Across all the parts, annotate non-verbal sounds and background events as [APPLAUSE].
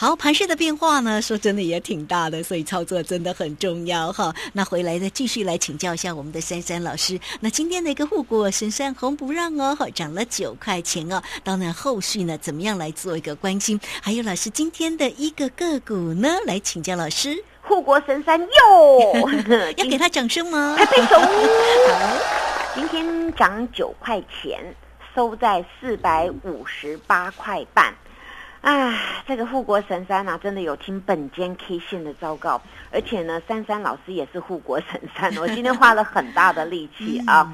好，盘势的变化呢，说真的也挺大的，所以操作真的很重要哈。那回来呢，继续来请教一下我们的珊珊老师。那今天的一个护国神山红不让哦，涨了九块钱哦。当然后续呢，怎么样来做一个关心？还有老师今天的一个个股呢，来请教老师。护国神山哟，[LAUGHS] 要给他掌声吗？拍拍手。[LAUGHS] 好，今天涨九块钱，收在四百五十八块半。啊，这个护国神山啊，真的有听本间 K 线的昭告，而且呢，珊珊老师也是护国神山，[LAUGHS] 我今天花了很大的力气啊。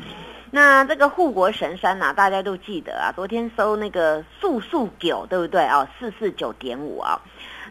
那这个护国神山呐，大家都记得啊，昨天收那个速速九，对不对啊？四四九点五啊。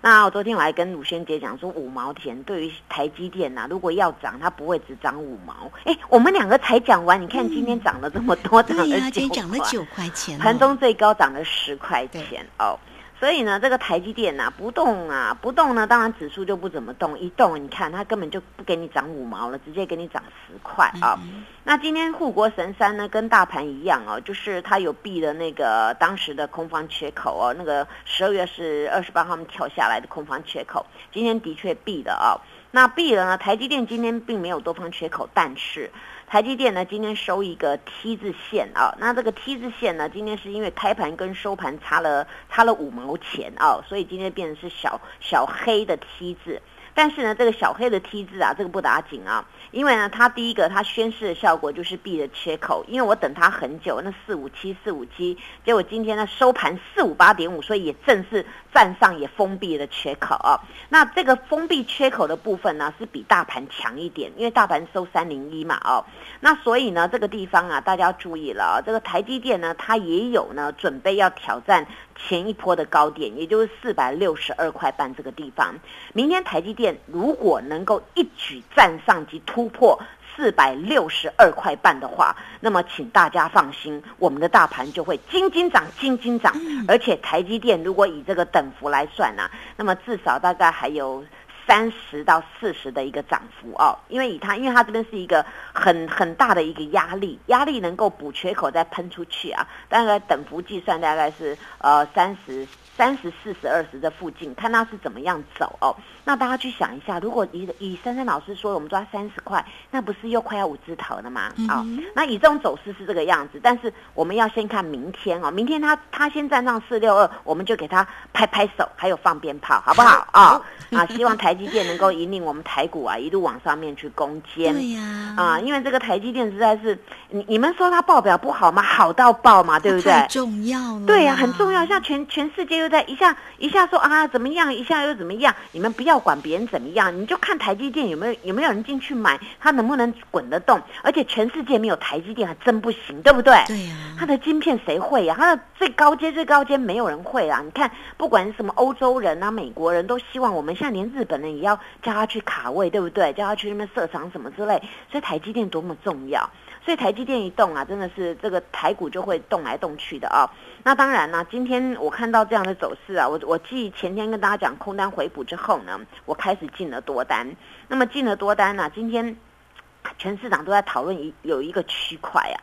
那我昨天我还跟鲁轩姐讲说，五毛钱对于台积电呐，如果要涨，它不会只涨五毛。哎，我们两个才讲完，你看今天涨了这么多，涨了九涨了九块钱，盘中最高涨了十块钱哦。所以呢，这个台积电呐不动啊，不动呢，当然指数就不怎么动。一动，你看它根本就不给你涨五毛了，直接给你涨十块啊。那今天护国神山呢，跟大盘一样哦，就是它有避的那个当时的空方缺口哦，那个十二月是二十八号跳下来的空方缺口，今天的确避的啊。那避了呢，台积电今天并没有多方缺口，但是。台积电呢，今天收一个 T 字线啊，那这个 T 字线呢，今天是因为开盘跟收盘差了差了五毛钱啊，所以今天变成是小小黑的 T 字。但是呢，这个小黑的 T 字啊，这个不打紧啊，因为呢，它第一个它宣示的效果就是闭了缺口，因为我等它很久，那四五七四五七，结果今天呢收盘四五八点五，所以也正式站上也封闭了缺口啊。那这个封闭缺口的部分呢，是比大盘强一点，因为大盘收三零一嘛哦，那所以呢，这个地方啊，大家要注意了啊，这个台积电呢，它也有呢准备要挑战。前一波的高点，也就是四百六十二块半这个地方，明天台积电如果能够一举站上及突破四百六十二块半的话，那么请大家放心，我们的大盘就会金金涨，金金涨，而且台积电如果以这个等幅来算呢，那么至少大概还有。三十到四十的一个涨幅哦，因为以它，因为它这边是一个很很大的一个压力，压力能够补缺口再喷出去啊，大概等幅计算大概是呃三十。三十四十二十这附近，看它是怎么样走哦。那大家去想一下，如果以以珊珊老师说，我们抓三十块，那不是又快要五字头了吗？啊，那以这种走势是这个样子，但是我们要先看明天哦。明天它它先站上四六二，我们就给它拍拍手，还有放鞭炮，好不好啊？啊，希望台积电能够引领我们台股啊一路往上面去攻坚。对呀，啊，因为这个台积电实在是，你你们说它报表不好吗？好到爆嘛，对不对？重要了。对呀，很重要。像全全世界。又在一下一下说啊怎么样，一下又怎么样？你们不要管别人怎么样，你就看台积电有没有有没有人进去买，它能不能滚得动？而且全世界没有台积电还真不行，对不对？对呀，它的晶片谁会呀？它的最高阶最高阶没有人会啊！你看，不管什么欧洲人啊、美国人都希望我们，现在连日本也要叫他去卡位，对不对？叫他去那边设厂什么之类。所以台积电多么重要！所以台积电一动啊，真的是这个台股就会动来动去的啊。那当然呢，今天我看到这样的走势啊，我我记前天跟大家讲空单回补之后呢，我开始进了多单。那么进了多单呢，今天全市场都在讨论一有一个区块啊，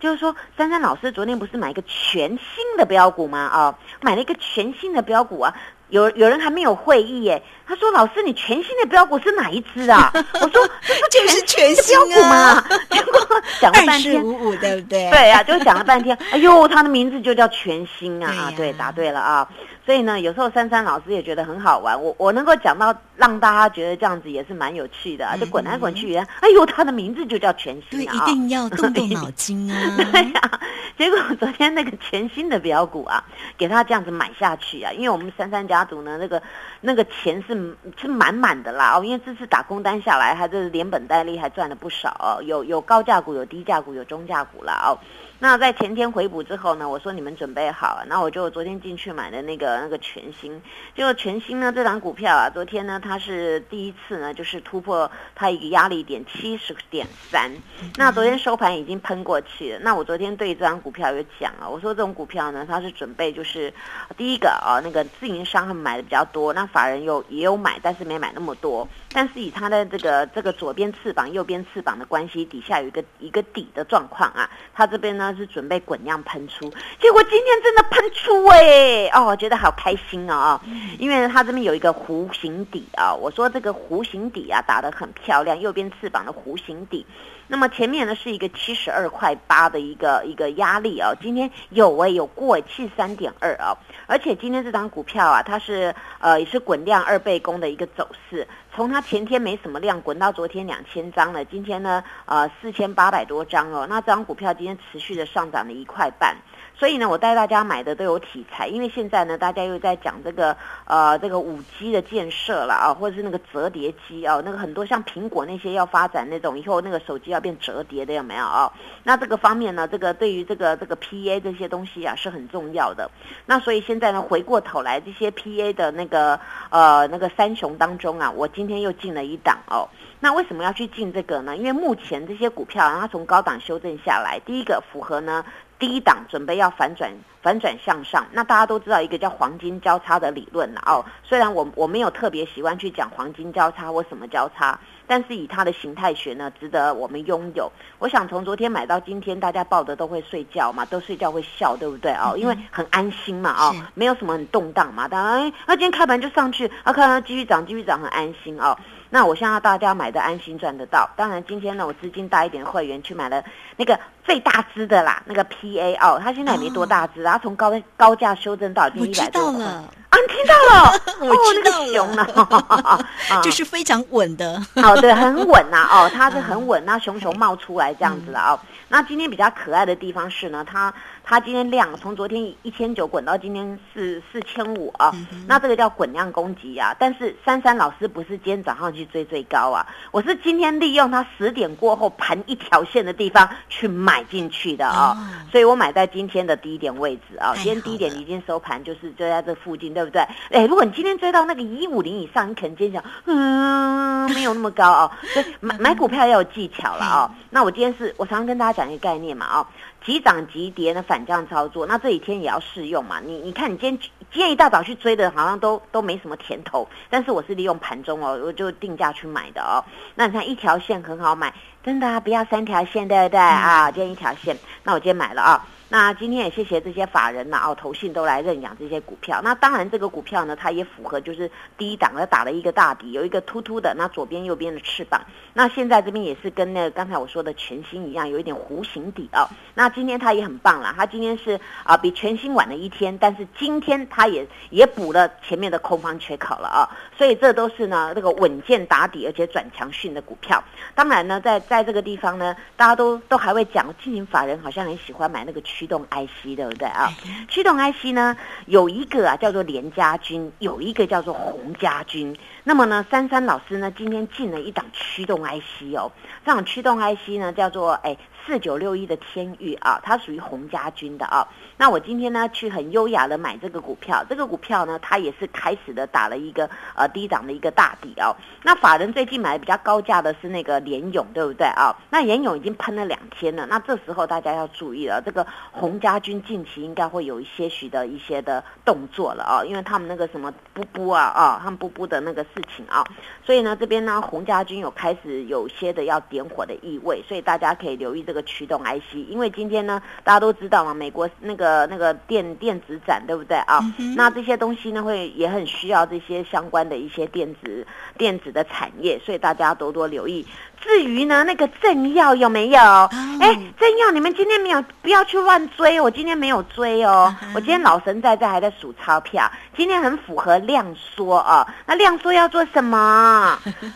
就是说珊珊老师昨天不是买一个全新的标股吗？啊，买了一个全新的标股啊。有有人还没有会议耶，他说：“老师，你全新的标股是哪一只啊？” [LAUGHS] 我说：“这不 [LAUGHS] 是全新标股吗？” [LAUGHS] 结果讲了半天，五五对不对？对啊，就讲了半天。哎呦，他的名字就叫全新啊！啊，对，答对了啊。所以呢，有时候珊珊老师也觉得很好玩。我我能够讲到让大家觉得这样子也是蛮有趣的，就滚来滚去。哎呦，他的名字就叫全新啊！一定要动动脑筋啊！[LAUGHS] 对呀。结果昨天那个全新的标股啊，给他这样子买下去啊，因为我们三三家族呢，那个那个钱是是满满的啦哦，因为这次打工单下来，还是连本带利还赚了不少哦。有有高价股，有低价股，有中价股啦哦。那在前天回补之后呢，我说你们准备好，那我就昨天进去买的那个那个全新，结果全新呢这档股票啊，昨天呢它是第一次呢就是突破它一个压力点七十点三，那昨天收盘已经喷过去了。那我昨天对这张股票有讲啊，我说这种股票呢它是准备就是第一个啊那个自营商他们买的比较多，那法人有也有买，但是没买那么多。但是以它的这个这个左边翅膀右边翅膀的关系底下有一个一个底的状况啊，它这边呢。是准备滚量喷出，结果今天真的喷出哎，哦，我觉得好开心哦，因为它这边有一个弧形底啊，我说这个弧形底啊打得很漂亮，右边翅膀的弧形底。那么前面呢是一个七十二块八的一个一个压力啊，今天有哎有过七十三点二啊，而且今天这张股票啊，它是呃也是滚量二倍攻的一个走势，从它前天没什么量滚到昨天两千张了，今天呢呃四千八百多张哦，那这张股票今天持续的上涨了一块半。所以呢，我带大家买的都有题材，因为现在呢，大家又在讲这个呃这个五 G 的建设了啊，或者是那个折叠机啊，那个很多像苹果那些要发展那种以后那个手机要变折叠的有没有啊？那这个方面呢，这个对于这个这个 PA 这些东西啊是很重要的。那所以现在呢，回过头来这些 PA 的那个呃那个三雄当中啊，我今天又进了一档哦。那为什么要去进这个呢？因为目前这些股票它从高档修正下来，第一个符合呢。低档准备要反转，反转向上。那大家都知道一个叫黄金交叉的理论了哦。虽然我我没有特别喜欢去讲黄金交叉或什么交叉，但是以它的形态学呢，值得我们拥有。我想从昨天买到今天，大家抱的都会睡觉嘛，都睡觉会笑，对不对哦？因为很安心嘛哦，没有什么很动荡嘛。当然，那今天开盘就上去，啊，看它继续涨，继续涨，很安心哦。那我想要大家买的安心赚得到。当然，今天呢，我资金大一点的会员去买了那个最大支的啦，那个 PA 哦，它现在也没多大支，然后从高高价修正到已经一百多块。啊，你听到了？[LAUGHS] 我知道熊了，[LAUGHS] 就是非常稳的。[LAUGHS] 哦，对，很稳呐。哦，它是很稳，那熊熊冒出来这样子的哦。那今天比较可爱的地方是呢，它。它今天量从昨天一千九滚到今天是四千五啊，那这个叫滚量攻击啊。但是珊珊老师不是今天早上去追最高啊，我是今天利用它十点过后盘一条线的地方去买进去的啊，所以我买在今天的低点位置啊。今天低点已经收盘，就是就在这附近，对不对？哎，如果你今天追到那个一五零以上，你可能今天讲，嗯，没有那么高哦。所以买 [LAUGHS] 买股票要有技巧了啊。那我今天是我常常跟大家讲一个概念嘛啊。急涨急跌的反向操作，那这几天也要适用嘛？你你看，你今天今天一大早去追的，好像都都没什么甜头。但是我是利用盘中哦，我就定价去买的哦。那你看一条线很好买，真的啊不要三条线，对不对啊？今天一条线，那我今天买了啊。那今天也谢谢这些法人呐，哦，投信都来认养这些股票。那当然，这个股票呢，它也符合就是第一档，它打了一个大底，有一个突突的，那左边右边的翅膀。那现在这边也是跟那个刚才我说的全新一样，有一点弧形底哦。那今天它也很棒了，它今天是啊比全新晚了一天，但是今天它也也补了前面的空方缺口了啊。所以这都是呢这个稳健打底而且转强讯的股票。当然呢，在在这个地方呢，大家都都还会讲，进行法人好像很喜欢买那个。驱动 IC 对不对啊？驱动 IC 呢，有一个啊叫做联家军，有一个叫做洪家军。那么呢，珊珊老师呢今天进了一档驱动 IC 哦，这档驱动 IC 呢叫做哎。四九六一的天域啊，它属于洪家军的啊。那我今天呢去很优雅的买这个股票，这个股票呢它也是开始的打了一个呃低档的一个大底哦。那法人最近买的比较高价的是那个联勇，对不对啊？那联勇已经喷了两天了，那这时候大家要注意了，这个洪家军近期应该会有一些许的一些的动作了啊，因为他们那个什么布布啊啊，他们布布的那个事情啊，所以呢这边呢洪家军有开始有些的要点火的意味，所以大家可以留意这个。驱动 IC，因为今天呢，大家都知道嘛，美国那个那个电电子展，对不对啊？那这些东西呢，会也很需要这些相关的一些电子电子的产业，所以大家多多留意。至于呢，那个政要有没有？哎，政要，你们今天没有，不要去乱追。我今天没有追哦，我今天老神在在，还在数钞票。今天很符合量缩哦，那量缩要做什么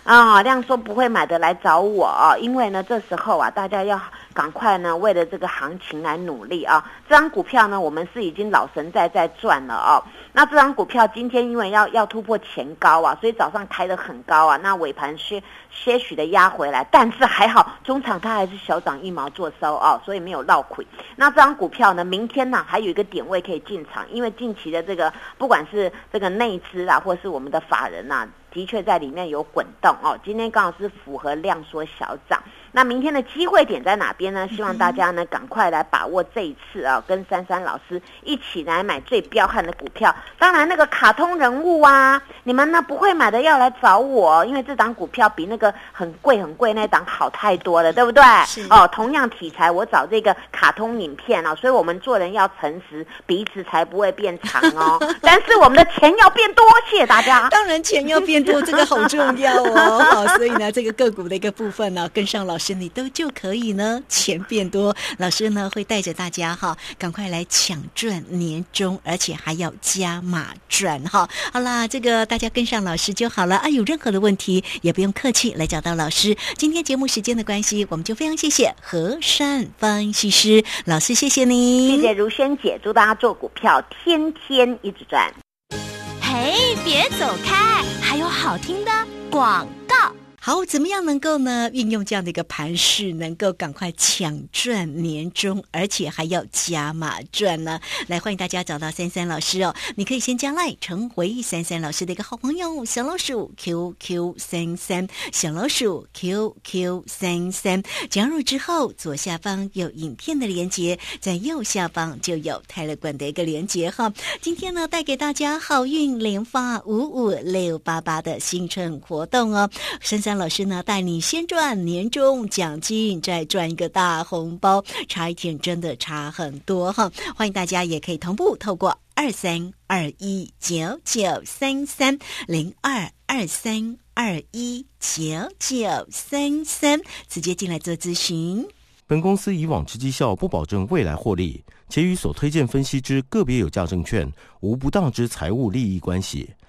啊？[LAUGHS] 量缩不会买的来找我，因为呢，这时候啊，大家要。赶快呢，为了这个行情来努力啊！这张股票呢，我们是已经老神在在赚了哦。那这张股票今天因为要要突破前高啊，所以早上开的很高啊。那尾盘些些许的压回来，但是还好，中场它还是小涨一毛做收哦，所以没有落亏。那这张股票呢，明天呢还有一个点位可以进场，因为近期的这个不管是这个内资啊，或是我们的法人呐，的确在里面有滚动哦。今天刚好是符合量缩小涨。那明天的机会点在哪边呢？希望大家呢赶快来把握这一次啊，跟珊珊老师一起来买最彪悍的股票。当然，那个卡通人物啊，你们呢不会买的要来找我，因为这档股票比那个很贵很贵那档好太多了，对不对？哦，同样题材，我找这个卡通影片啊，所以我们做人要诚实，鼻子才不会变长哦。[LAUGHS] 但是我们的钱要变多，谢谢大家。当然，钱要变多，这个好重要哦。[LAUGHS] 好，所以呢，这个个股的一个部分呢，跟上老师你都就可以呢，[LAUGHS] 钱变多。老师呢会带着大家哈，赶快来抢赚年终，而且还要加码赚哈。好啦，这个大家跟上老师就好了啊。有任何的问题也不用客气，来找到老师。今天节目时间的关系，我们就非常谢谢和善分析师老师，谢谢你，谢谢如萱姐，祝大家做股票天天一直赚。嘿，别走开，还有好听的广告。好，怎么样能够呢运用这样的一个盘势，能够赶快抢赚年终，而且还要加码赚呢？来，欢迎大家找到三三老师哦，你可以先加赖成为三三老师的一个好朋友，小老鼠 QQ 三三，小老鼠 QQ 三三，加入之后左下方有影片的连接，在右下方就有泰勒管的一个连接哈。今天呢，带给大家好运连发五五六八八的新春活动哦，三三。老师呢，带你先赚年终奖金，再赚一个大红包，差一天真的差很多哈！欢迎大家也可以同步透过二三二一九九三三零二二三二一九九三三直接进来做咨询。本公司以往之绩效不保证未来获利，且与所推荐分析之个别有价证券无不当之财务利益关系。